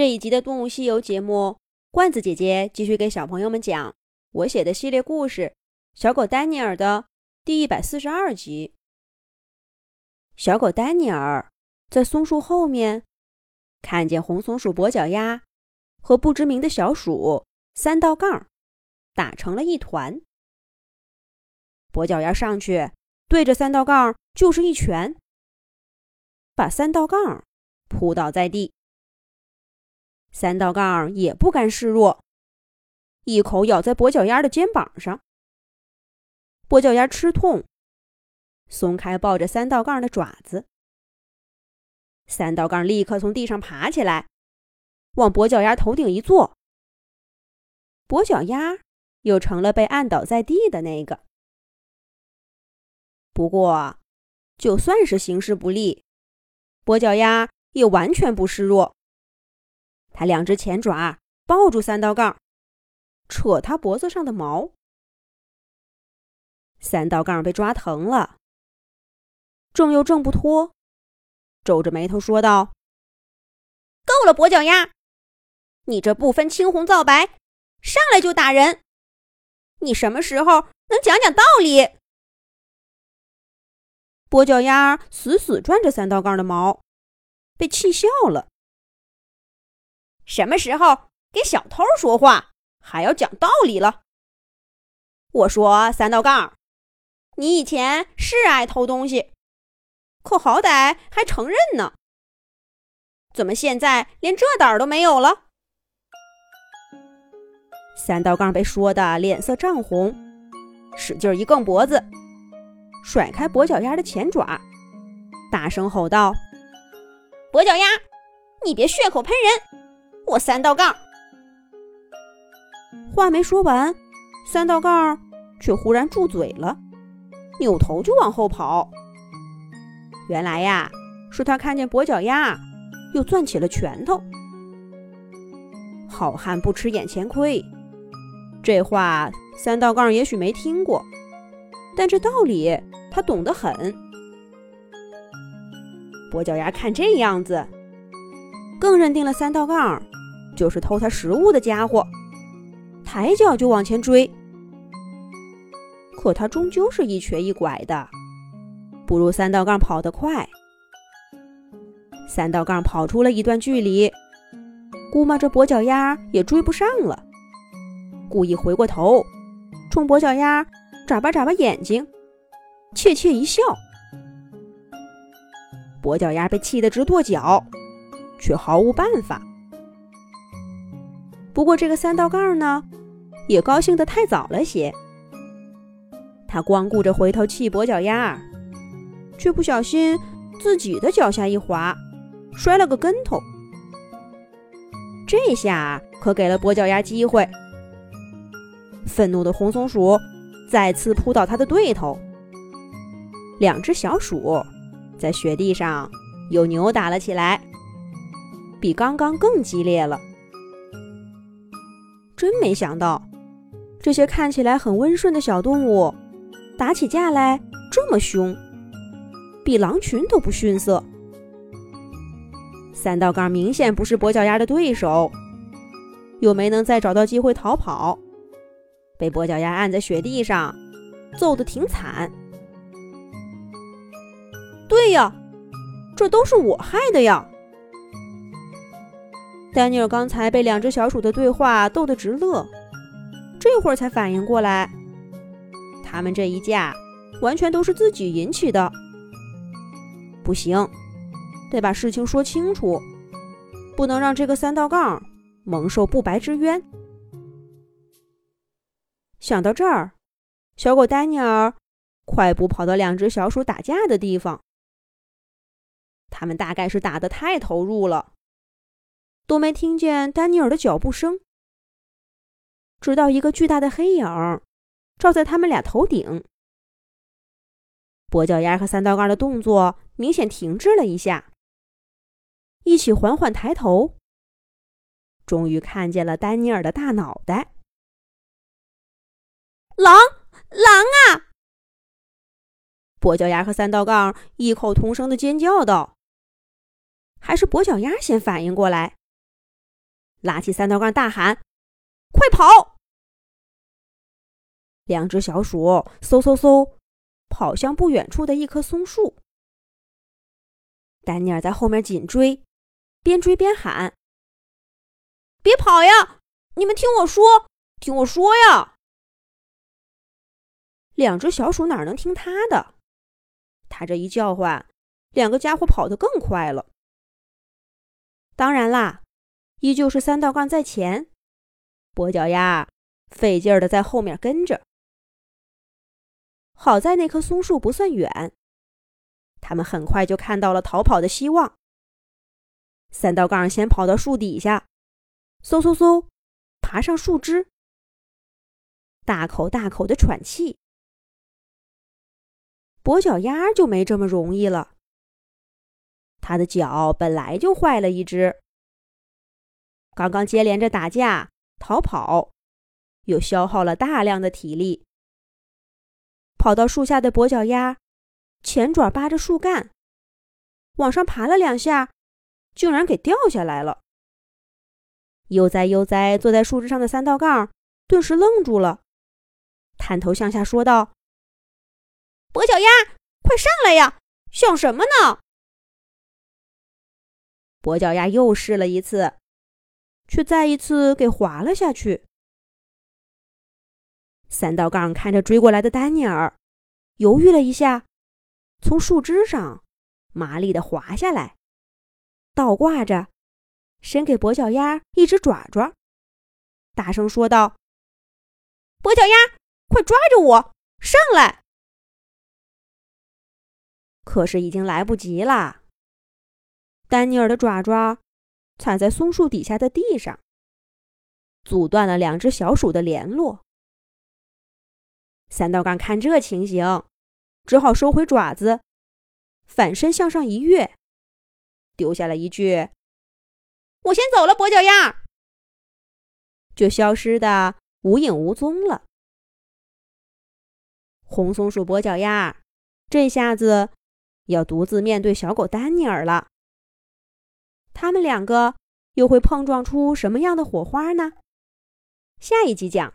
这一集的《动物西游》节目，罐子姐姐继续给小朋友们讲我写的系列故事《小狗丹尼尔》的第一百四十二集。小狗丹尼尔在松树后面看见红松鼠跛脚鸭和不知名的小鼠三道杠打成了一团。跛脚鸭上去对着三道杠就是一拳，把三道杠扑倒在地。三道杠也不甘示弱，一口咬在跛脚丫的肩膀上。跛脚丫吃痛，松开抱着三道杠的爪子。三道杠立刻从地上爬起来，往跛脚丫头顶一坐。跛脚丫又成了被按倒在地的那个。不过，就算是形势不利，跛脚丫也完全不示弱。他两只前爪抱住三道杠，扯他脖子上的毛。三道杠被抓疼了，挣又挣不脱，皱着眉头说道：“够了，跛脚鸭！你这不分青红皂白，上来就打人，你什么时候能讲讲道理？”跛脚鸭死死攥着三道杠的毛，被气笑了。什么时候给小偷说话还要讲道理了？我说三道杠，你以前是爱偷东西，可好歹还承认呢。怎么现在连这胆儿都没有了？三道杠被说的脸色涨红，使劲一梗脖子，甩开跛脚丫的前爪，大声吼道：“跛脚丫，你别血口喷人！”我三道杠，话没说完，三道杠却忽然住嘴了，扭头就往后跑。原来呀，是他看见跛脚丫，又攥起了拳头。好汉不吃眼前亏，这话三道杠也许没听过，但这道理他懂得很。跛脚丫看这样子，更认定了三道杠。就是偷他食物的家伙，抬脚就往前追。可他终究是一瘸一拐的，不如三道杠跑得快。三道杠跑出了一段距离，估摸着跛脚丫也追不上了，故意回过头，冲跛脚丫眨巴眨巴眼睛，窃窃一笑。跛脚丫被气得直跺脚，却毫无办法。不过这个三道杠呢，也高兴得太早了些。他光顾着回头气跛脚丫，却不小心自己的脚下一滑，摔了个跟头。这下可给了跛脚鸭机会。愤怒的红松鼠再次扑倒他的对头，两只小鼠在雪地上又扭打了起来，比刚刚更激烈了。真没想到，这些看起来很温顺的小动物，打起架来这么凶，比狼群都不逊色。三道杠明显不是跛脚鸭的对手，又没能再找到机会逃跑，被跛脚鸭按在雪地上，揍得挺惨。对呀，这都是我害的呀！丹尼尔刚才被两只小鼠的对话逗得直乐，这会儿才反应过来，他们这一架完全都是自己引起的。不行，得把事情说清楚，不能让这个三道杠蒙受不白之冤。想到这儿，小狗丹尼尔快步跑到两只小鼠打架的地方，他们大概是打得太投入了。都没听见丹尼尔的脚步声，直到一个巨大的黑影照在他们俩头顶。跛脚鸭和三道杠的动作明显停滞了一下，一起缓缓抬头，终于看见了丹尼尔的大脑袋。狼，狼啊！跛脚鸭和三道杠异口同声的尖叫道。还是跛脚鸭先反应过来。拉起三道杠，大喊：“快跑！”两只小鼠嗖嗖嗖跑向不远处的一棵松树。丹尼尔在后面紧追，边追边喊：“别跑呀！你们听我说，听我说呀！”两只小鼠哪能听他的？他这一叫唤，两个家伙跑得更快了。当然啦，依旧是三道杠在前，跛脚鸭费劲儿的在后面跟着。好在那棵松树不算远，他们很快就看到了逃跑的希望。三道杠先跑到树底下，嗖嗖嗖，爬上树枝，大口大口的喘气。跛脚鸭就没这么容易了，它的脚本来就坏了一只，刚刚接连着打架、逃跑，又消耗了大量的体力。跑到树下的跛脚鸭，前爪扒着树干，往上爬了两下，竟然给掉下来了。悠哉悠哉坐在树枝上的三道杠顿时愣住了，探头向下说道：“跛脚鸭，快上来呀！想什么呢？”跛脚鸭又试了一次，却再一次给滑了下去。三道杠看着追过来的丹尼尔，犹豫了一下，从树枝上麻利的滑下来，倒挂着，伸给跛脚鸭一只爪爪，大声说道：“跛脚鸭，快抓着我上来！”可是已经来不及了，丹尼尔的爪爪踩在松树底下的地上，阻断了两只小鼠的联络。三道杠看这情形，只好收回爪子，反身向上一跃，丢下了一句：“我先走了，跛脚丫。”就消失的无影无踪了。红松鼠跛脚丫这下子要独自面对小狗丹尼尔了。他们两个又会碰撞出什么样的火花呢？下一集讲。